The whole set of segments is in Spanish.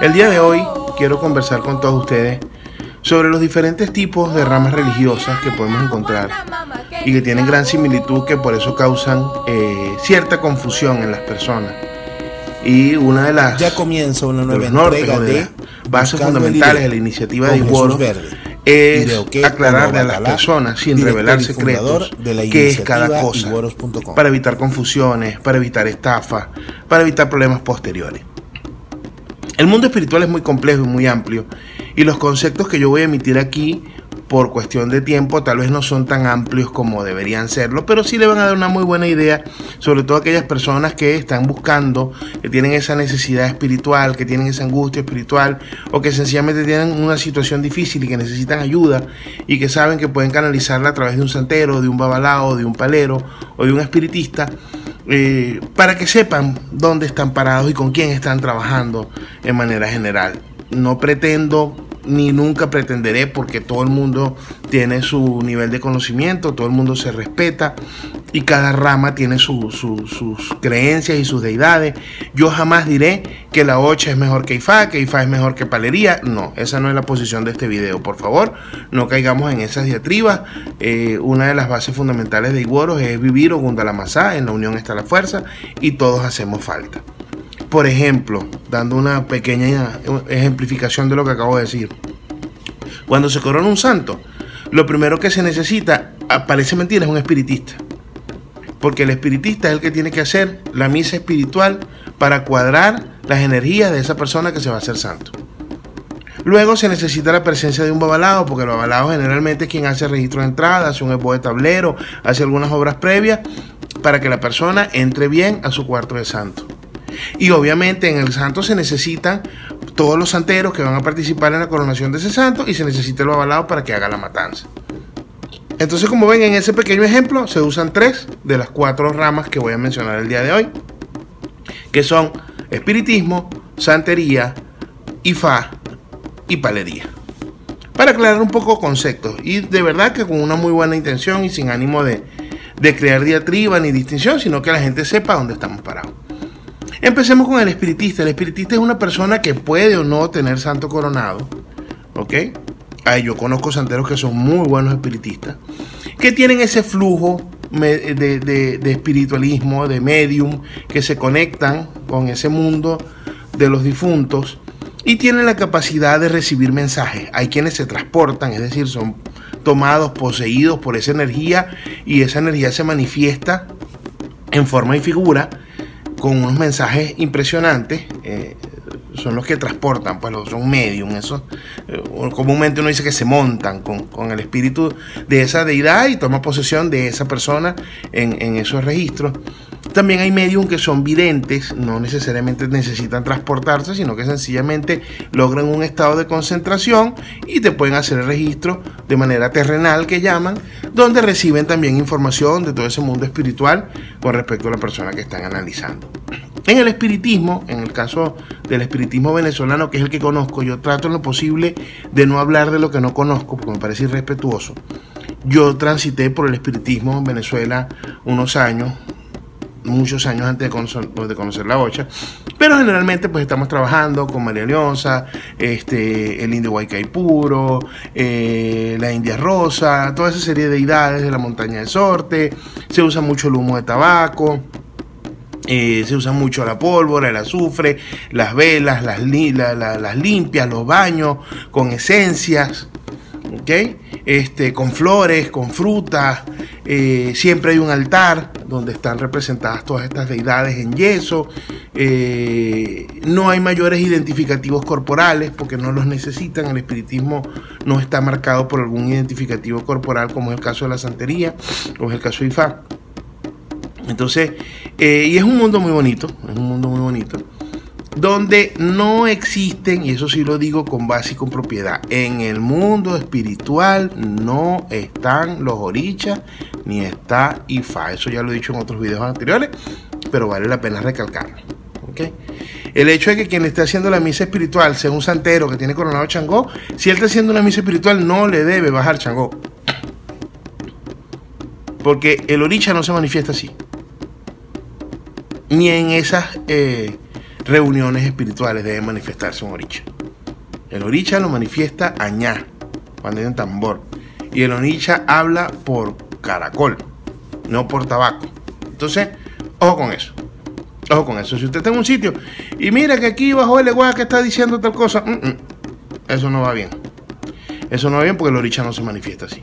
El día de hoy quiero conversar con todos ustedes sobre los diferentes tipos de ramas religiosas que podemos encontrar y que tienen gran similitud que por eso causan eh, cierta confusión en las personas. Y una de las ya comienza una nueva entrega de, bases fundamentales de la iniciativa de Iguoro es aclararle a las personas sin revelar secretos qué es cada cosa para evitar confusiones, para evitar estafas, para evitar problemas posteriores. El mundo espiritual es muy complejo y muy amplio y los conceptos que yo voy a emitir aquí por cuestión de tiempo tal vez no son tan amplios como deberían serlo, pero sí le van a dar una muy buena idea, sobre todo aquellas personas que están buscando, que tienen esa necesidad espiritual, que tienen esa angustia espiritual o que sencillamente tienen una situación difícil y que necesitan ayuda y que saben que pueden canalizarla a través de un santero, de un babalao, de un palero o de un espiritista. Eh, para que sepan dónde están parados y con quién están trabajando en manera general. No pretendo ni nunca pretenderé porque todo el mundo tiene su nivel de conocimiento, todo el mundo se respeta y cada rama tiene sus creencias y sus deidades. Yo jamás diré que la Ocha es mejor que Ifá, que Ifá es mejor que Palería. No, esa no es la posición de este video. Por favor, no caigamos en esas diatribas. Eh, una de las bases fundamentales de Iguoros es vivir Ogundalamazá, en la unión está la fuerza y todos hacemos falta. Por ejemplo, dando una pequeña ejemplificación de lo que acabo de decir. Cuando se corona un santo, lo primero que se necesita, parece mentira, es un espiritista. Porque el espiritista es el que tiene que hacer la misa espiritual para cuadrar las energías de esa persona que se va a hacer santo. Luego se necesita la presencia de un babalao, porque el babalao generalmente es quien hace registro de entrada, hace un esbozo de tablero, hace algunas obras previas para que la persona entre bien a su cuarto de santo. Y obviamente en el santo se necesitan todos los santeros que van a participar en la coronación de ese santo y se necesita el avalado para que haga la matanza. Entonces, como ven en ese pequeño ejemplo, se usan tres de las cuatro ramas que voy a mencionar el día de hoy, que son espiritismo, santería, ifá y palería. Para aclarar un poco conceptos, y de verdad que con una muy buena intención y sin ánimo de, de crear diatriba ni distinción, sino que la gente sepa dónde estamos parados. Empecemos con el espiritista. El espiritista es una persona que puede o no tener santo coronado. ¿Ok? yo conozco santeros que son muy buenos espiritistas. Que tienen ese flujo de, espiritualismo, de medium, que se conectan con ese mundo de los difuntos y tienen la capacidad de recibir mensajes. Hay quienes se transportan, es decir, son tomados, poseídos por esa energía y esa energía se manifiesta en forma y figura con unos mensajes impresionantes. Eh, son los que transportan, pues los son medium, eso eh, comúnmente uno dice que se montan con, el espíritu de esa deidad y toma posesión de esa persona en, en esos registros. También hay medium que son videntes, no necesariamente necesitan transportarse, sino que sencillamente logran un estado de concentración y te pueden hacer el registro de manera terrenal que llaman, donde reciben también información de todo ese mundo espiritual con respecto a la persona que están analizando. En el espiritismo, en el caso del espiritismo venezolano, que es el que conozco, yo trato en lo posible de no hablar de lo que no conozco, porque me parece irrespetuoso. Yo transité por el espiritismo en Venezuela unos años, muchos años antes de conocer, la bocha. Pero generalmente pues estamos trabajando con María Leonza, este, el indio Huaycaipuro, eh, la India Rosa, toda esa serie de deidades de la montaña de Sorte. Se usa mucho el humo de tabaco. Eh, se usa mucho la pólvora, el azufre, las velas, las, las limpias, los baños con esencias, este, con flores, con frutas. Eh, siempre hay un altar donde están representadas todas estas deidades en yeso. Eh, no hay mayores identificativos corporales porque no los necesitan. El espiritismo no está marcado por algún identificativo corporal como es el caso de la santería o es el caso de Ifá. Entonces, eh, y es un mundo muy bonito, es un mundo muy bonito donde no existen, y eso sí lo digo con base y con propiedad, en el mundo espiritual no están los orichas ni está IFA. Eso ya lo he dicho en otros videos anteriores, pero vale la pena recalcarlo. El hecho de que quien esté haciendo la misa espiritual sea un santero que tiene coronado Changó, si él está haciendo una misa espiritual no le debe bajar Changó. Porque el oricha no se manifiesta así. Ni en esas... Eh, reuniones espirituales debe manifestarse un oricha. El oricha lo manifiesta añá, cuando hay un tambor. Y el oricha habla por caracol, no por tabaco. Entonces, ojo con eso. Ojo con eso. Si usted está en un sitio y mira que aquí bajo el igual que está diciendo tal cosa, mm, mm, eso no va bien. Eso no va bien porque el oricha no se manifiesta así.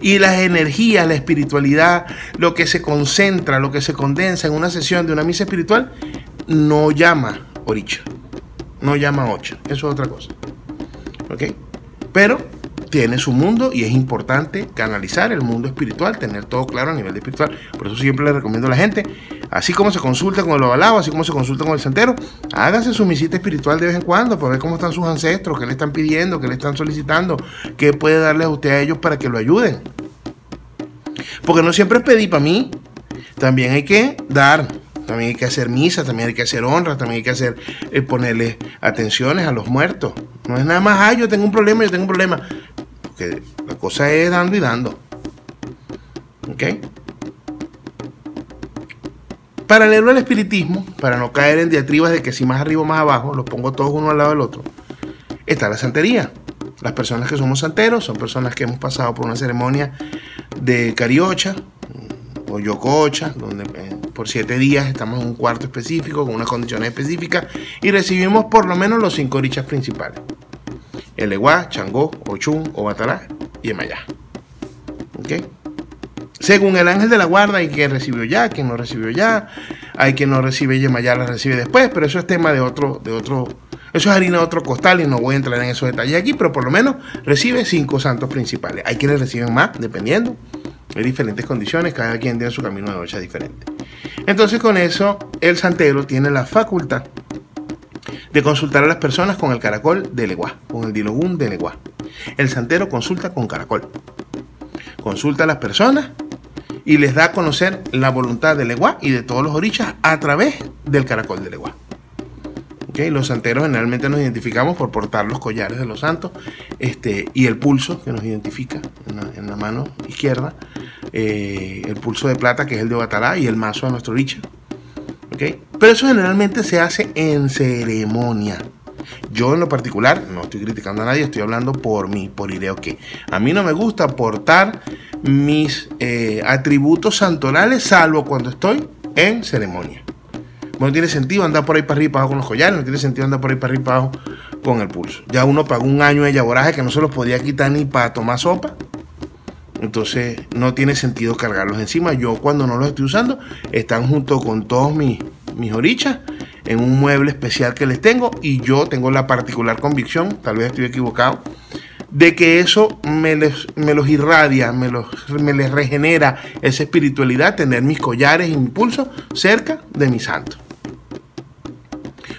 Y las energías, la espiritualidad, lo que se concentra, lo que se condensa en una sesión de una misa espiritual, no llama oricha. No llama ocha. Eso es otra cosa. ¿Ok? Pero tiene su mundo y es importante canalizar el mundo espiritual, tener todo claro a nivel espiritual. Por eso siempre le recomiendo a la gente, así como se consulta con el ovalado, así como se consulta con el santero, hágase su visita espiritual de vez en cuando para ver cómo están sus ancestros, qué le están pidiendo, qué le están solicitando, qué puede darle a usted a ellos para que lo ayuden. Porque no siempre es pedir para mí, también hay que dar. También hay que hacer misa, también hay que hacer honra, también hay que hacer eh, ponerle atenciones a los muertos. No es nada más, ay, yo tengo un problema, yo tengo un problema la cosa es dando y dando. ¿Ok? Paralelo al espiritismo, para no caer en diatribas de que si más arriba o más abajo, los pongo todos uno al lado del otro, está la santería. Las personas que somos santeros son personas que hemos pasado por una ceremonia de cariocha o yococha, donde eh, por siete días estamos en un cuarto específico con unas condiciones específicas y recibimos por lo menos los cinco orichas principales. Eleguá, Changó, Ochun, Obatalá y Emayá. ¿Ok? Según el ángel de la guarda, hay quien recibió ya, quien no recibió ya, hay quien no recibe y la recibe después, pero eso es tema de otro, de otro, eso es harina de otro costal y no voy a entrar en esos detalles aquí, pero por lo menos recibe cinco santos principales. Hay quienes reciben más, dependiendo. Hay diferentes condiciones, cada quien tiene su camino de noche diferente. Entonces con eso el santero tiene la facultad de consultar a las personas con el caracol de Leguá, con el dilogún de Leguá. El santero consulta con caracol. Consulta a las personas y les da a conocer la voluntad de Leguá y de todos los orichas a través del caracol de Leguá. Okay, los santeros generalmente nos identificamos por portar los collares de los santos este, y el pulso que nos identifica en la, mano izquierda, eh, el pulso de plata que es el de Batalá y el mazo de nuestro oricha. Pero eso generalmente se hace en ceremonia. Yo en lo particular, no estoy criticando a nadie, estoy hablando por mí, por idea que a mí no me gusta portar mis eh, atributos santorales, salvo cuando estoy en ceremonia. No tiene sentido andar por ahí para arriba y para abajo con los collares, no tiene sentido andar por ahí para arriba y para abajo con el pulso. Ya uno pagó un año de yaboraje que no se los podía quitar ni para tomar sopa. Entonces no tiene sentido cargarlos encima. Yo cuando no los estoy usando, están junto con todos mis, mis orichas en un mueble especial que les tengo y yo tengo la particular convicción, tal vez estoy equivocado, de que eso me, los irradia, me, los, me les regenera esa espiritualidad, tener mis collares y impulsos cerca de mi santo.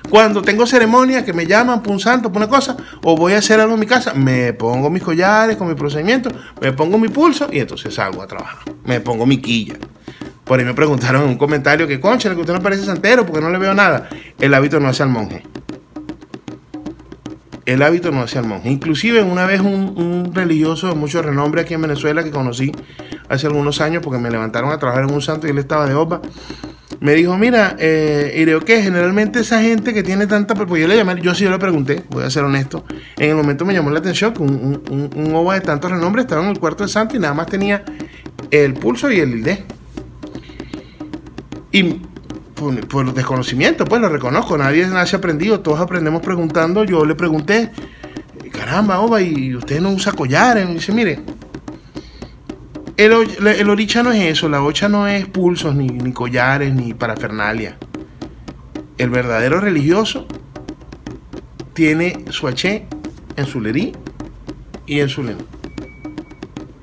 Cuando tengo ceremonia que me llaman por un santo, por una cosa, o voy a hacer algo en mi casa, me pongo mis collares con mi procedimiento, me pongo mi pulso y entonces salgo a trabajar. Me pongo mi quilla. Por ahí me preguntaron en un comentario que, concha, que usted no parece santero porque no le veo nada. El hábito no hace al monje. El hábito no hace al monje. Inclusive una vez un, religioso de mucho renombre aquí en Venezuela que conocí hace algunos años porque me levantaron a trabajar en un santo y él estaba de opa me dijo, mira, eh, Ireo, que generalmente esa gente que tiene tanta... Pues yo le llamé, yo sí yo le pregunté, voy a ser honesto. En el momento me llamó la atención que un, un, ova de tanto renombre estaba en el cuarto de santo y nada más tenía el pulso y el ID. Y por, desconocimiento, pues lo reconozco, nadie nace aprendido, todos aprendemos preguntando. Yo le pregunté, caramba, ova, y usted no usa collares. Y dice, mire, el, el, oricha no es eso, la ocha no es pulsos, ni, collares, ni parafernalia. El verdadero religioso tiene su H en su lerí y en su leno.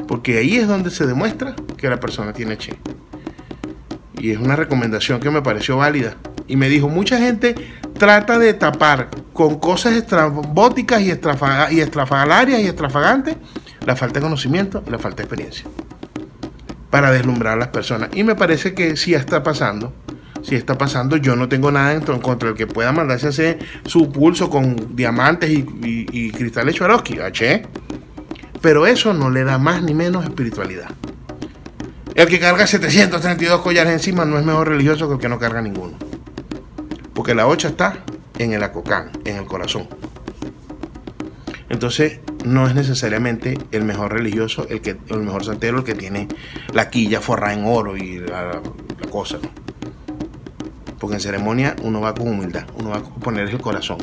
Porque ahí es donde se demuestra que la persona tiene H. Y es una recomendación que me pareció válida. Y me dijo, mucha gente trata de tapar con cosas estrambóticas y, y estrafalarias y extravagantes la falta de conocimiento y la falta de experiencia para deslumbrar a las personas. Y me parece que sí está pasando. Si está pasando, yo no tengo nada en contra el que pueda mandarse a hacer su pulso con diamantes y, cristales Swarovski. Pero eso no le da más ni menos espiritualidad. El que carga 732 collares encima no es mejor religioso que el que no carga ninguno. Porque la ocha está en el acocán, en el corazón. Entonces, no es necesariamente el mejor religioso, el, que, el mejor santero, el que tiene la quilla forrada en oro y la, cosa. Porque en ceremonia uno va con humildad, uno va a poner el corazón,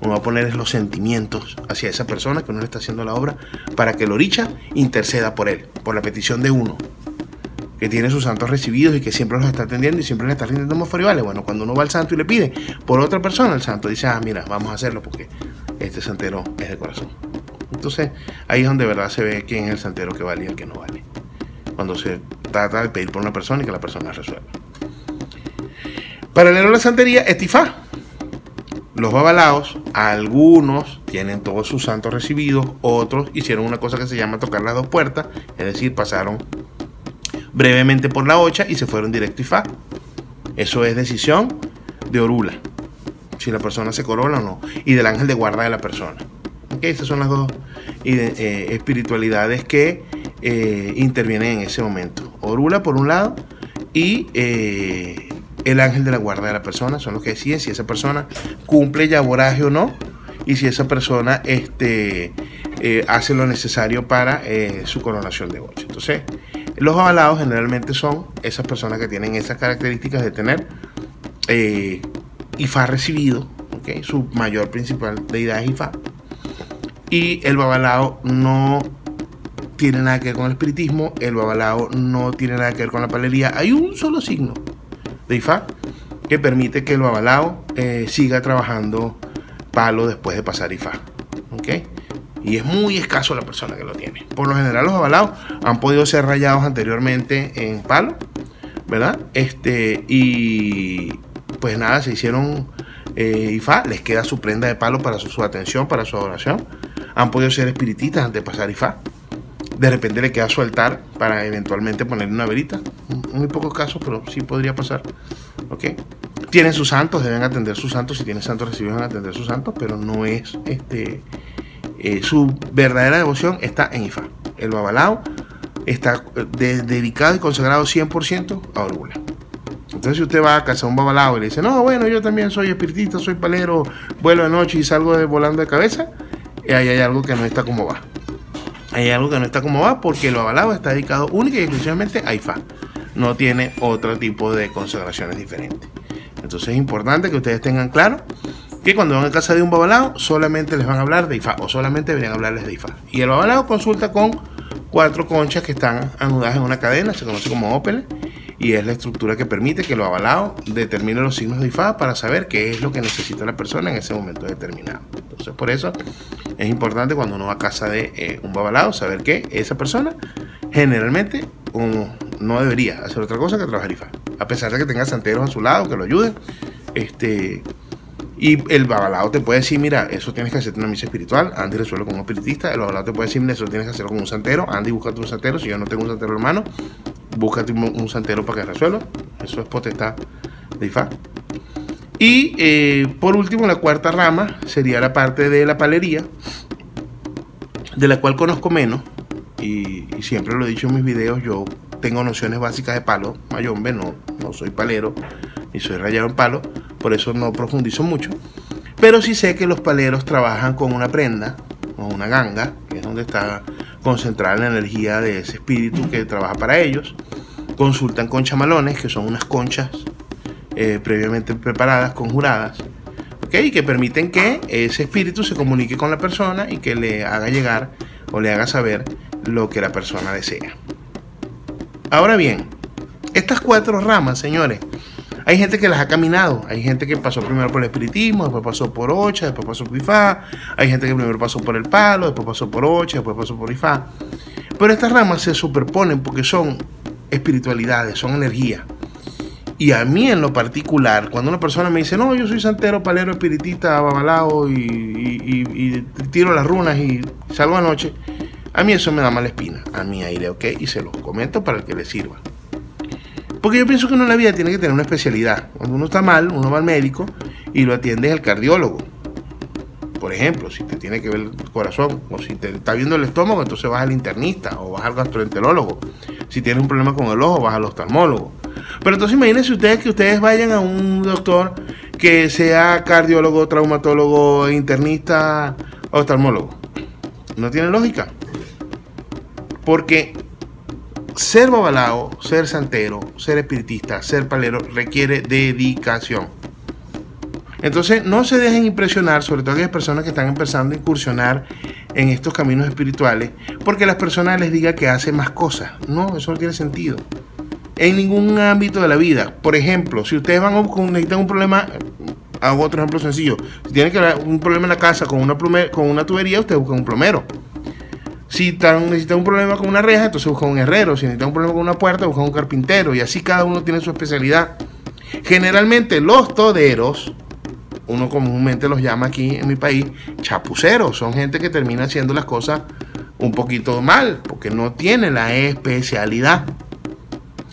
uno va a poner los sentimientos hacia esa persona que uno le está haciendo la obra para que el oricha interceda por él, por la petición de uno que tiene sus santos recibidos y que siempre los está atendiendo y siempre le está rindiendo vale Bueno, cuando uno va al santo y le pide por otra persona, el santo dice, ah, mira, vamos a hacerlo porque este santero es de corazón. Entonces, ahí es donde de verdad se ve quién es el santero que vale y el que no vale. Cuando se trata de pedir por una persona y que la persona resuelva. Paralelo a la santería, estifá. Los babalaos, algunos tienen todos sus santos recibidos, otros hicieron una cosa que se llama tocar las dos puertas, es decir, pasaron brevemente por la ocha y se fueron directo y fa. Eso es decisión de Orula, si la persona se corona o no, y del ángel de guarda de la persona. ¿Okay? Esas son las dos eh, espiritualidades que eh, intervienen en ese momento. Orula por un lado y eh, el ángel de la guarda de la persona son los que deciden si esa persona cumple yaboraje o no y si esa persona este, hace lo necesario para su coronación de ocho. Entonces, los avalados generalmente son esas personas que tienen esas características de tener eh, Ifá recibido, su mayor principal deidad es Ifá. Y el babalao no tiene nada que ver con el espiritismo, el babalao no tiene nada que ver con la palería. Hay un solo signo de Ifá que permite que el babalao eh, siga trabajando palo después de pasar Ifá. ¿okay? Y es muy escaso la persona que lo tiene. Por lo general los avalados han podido ser rayados anteriormente en palo, ¿verdad? Este, y pues nada, se hicieron eh, IFA, les queda su prenda de palo para su, atención, para su adoración. Han podido ser espiritistas antes de pasar IFA. De repente le queda su altar para eventualmente ponerle una verita. Muy pocos casos, pero sí podría pasar. ¿Ok? Tienen sus santos, deben atender sus santos. Si tienen santos recibidos, deben atender sus santos, pero no es este eh, su verdadera devoción está en Ifá. El Babalao está eh, dedicado y consagrado 100% a Orgula. Entonces, si usted va a casa a un babalao y le dice, no, bueno, yo también soy espiritista, soy palero, vuelo de noche y salgo de, volando de cabeza, eh, ahí hay algo que no está como va. Hay algo que no está como va porque el babalao está dedicado única y exclusivamente a Ifá. No tiene otro tipo de consagraciones diferentes. Entonces es importante que ustedes tengan claro que cuando van a casa de un babalao solamente les van a hablar de Ifá o solamente deberían hablarles de Ifá. Y el babalao consulta con cuatro conchas que están anudadas en una cadena, se conoce como ópele, y es la estructura que permite que el babalao determine los signos de Ifá para saber qué es lo que necesita la persona en ese momento determinado. Entonces, por eso es importante cuando uno va a casa de eh, un babalao saber que esa persona generalmente no debería hacer otra cosa que trabajar Ifá. A pesar de que tenga santeros a su lado que lo ayuden, este, y el babalao te puede decir, mira, eso tienes que hacer una misa espiritual, Andy resuelve con un espiritista. El babalao te puede decir, mira, eso tienes que hacerlo con un santero, Andy búscate un santero, si yo no tengo un santero hermano, búscate un, santero para que resuelva. Eso es potestad de Ifá. Y eh, por último, la cuarta rama sería la parte de la palería, de la cual conozco menos, y, siempre lo he dicho en mis videos, yo tengo nociones básicas de palo, mayombe, no, no soy palero, ni soy rayado en palo, por eso no profundizo mucho. Pero sí sé que los paleros trabajan con una prenda, o una ganga, que es donde está concentrada la energía de ese espíritu que trabaja para ellos. Consultan con chamalones, que son unas conchas eh, previamente preparadas, conjuradas, ¿okay? que permiten que ese espíritu se comunique con la persona y que le haga llegar o le haga saber lo que la persona desea. Ahora bien, estas cuatro ramas, señores, hay gente que las ha caminado. Hay gente que pasó primero por el espiritismo, después pasó por Ocha, después pasó por Ifá. Hay gente que primero pasó por el palo, después pasó por Ocha, después pasó por Ifá. Pero estas ramas se superponen porque son espiritualidades, son energía. Y a mí en lo particular, cuando una persona me dice, no, yo soy santero, palero, espiritista, babalao y, y, tiro las runas y salgo anoche, a mí eso me da mala espina. A mí aire, ok, y se los comento para el que le sirva. Porque yo pienso que uno en la vida tiene que tener una especialidad. Cuando uno está mal, uno va al médico y lo atiende el cardiólogo. Por ejemplo, si te tiene que ver el corazón o si te está viendo el estómago, entonces vas al internista o vas al gastroenterólogo. Si tienes un problema con el ojo, vas al oftalmólogo. Pero entonces imagínense ustedes que ustedes vayan a un doctor que sea cardiólogo, traumatólogo, internista, oftalmólogo. No tiene lógica. Porque ser babalao, ser santero, ser espiritista, ser palero requiere dedicación. Entonces no se dejen impresionar, sobre todo aquellas personas que están empezando a incursionar en estos caminos espirituales, porque las personas les digan que hacen más cosas. No, eso no tiene sentido. En ningún ámbito de la vida. Por ejemplo, si ustedes van a necesitan un problema, hago otro ejemplo sencillo. Si tienen que un problema en la casa con una, con una tubería, ustedes buscan un plomero. Si necesitan un problema con una reja, entonces buscan un herrero. Si necesitan un problema con una puerta, buscan un carpintero. Y así cada uno tiene su especialidad. Generalmente los toderos uno comúnmente los llama aquí en mi país chapuceros. Son gente que termina haciendo las cosas un poquito mal porque no tiene la especialidad.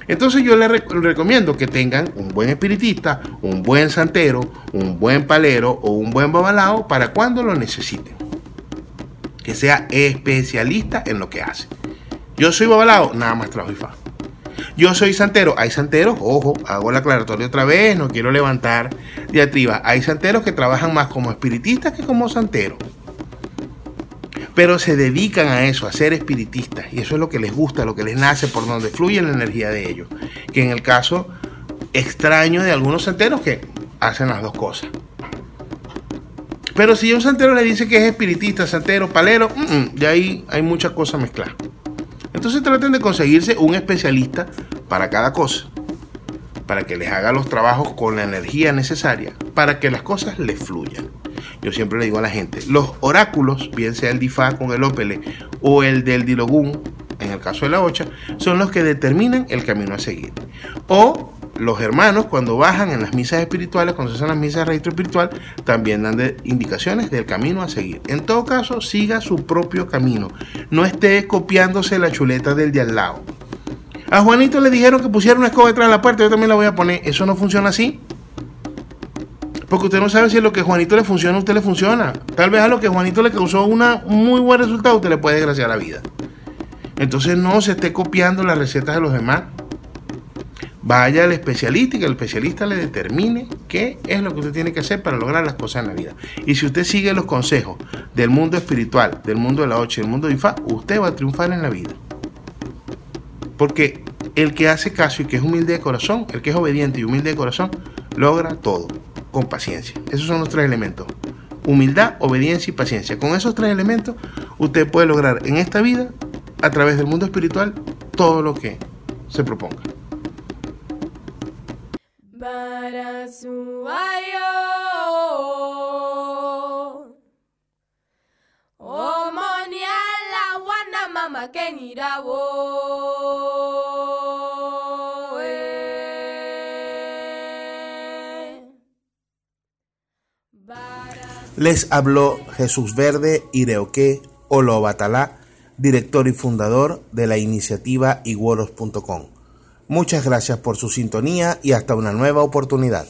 Entonces yo les recomiendo que tengan un buen espiritista, un buen santero, un buen palero o un buen babalao para cuando lo necesiten. Que sea especialista en lo que hace. Yo soy babalao, nada más trabajo y fa. Yo soy santero. Hay santeros, ojo, hago la aclaratoria otra vez, no quiero levantar diatriba. Hay santeros que trabajan más como espiritistas que como santeros. Pero se dedican a eso, a ser espiritistas. Y eso es lo que les gusta, lo que les nace, por donde fluye la energía de ellos. Que en el caso extraño de algunos santeros que hacen las dos cosas. Pero si un santero le dice que es espiritista, santero, palero, de ahí hay muchas cosas mezcladas. Entonces traten de conseguirse un especialista para cada cosa, para que les haga los trabajos con la energía necesaria, para que las cosas les fluyan. Yo siempre le digo a la gente, los oráculos, bien sea el Difá con el Opele o el del Dilogún, en el caso de la Ocha, son los que determinan el camino a seguir. O los hermanos cuando bajan en las misas espirituales, cuando se hacen las misas de registro espiritual, también dan indicaciones del camino a seguir. En todo caso, siga su propio camino. No esté copiándose la chuleta del de al lado. A Juanito le dijeron que pusiera una escoba detrás de la puerta, yo también la voy a poner. Eso no funciona así. Porque usted no sabe si lo que Juanito le funciona, a usted le funciona. Tal vez a lo que Juanito le causó un muy buen resultado, usted le puede desgraciar la vida. Entonces no se esté copiando las recetas de los demás. Vaya al especialista y que el especialista le determine qué es lo que usted tiene que hacer para lograr las cosas en la vida. Y si usted sigue los consejos del mundo espiritual, del mundo de la ocho del mundo de IFA, usted va a triunfar en la vida. Porque el que hace caso y que es humilde de corazón, el que es obediente y humilde de corazón, logra todo con paciencia. Esos son los tres elementos. Humildad, obediencia y paciencia. Con esos tres elementos, usted puede lograr en esta vida, a través del mundo espiritual, todo lo que se proponga. Les habló Jesús Verde Ireoque Olobatalá, director y fundador de la iniciativa iguoros.com. Muchas gracias por su sintonía y hasta una nueva oportunidad.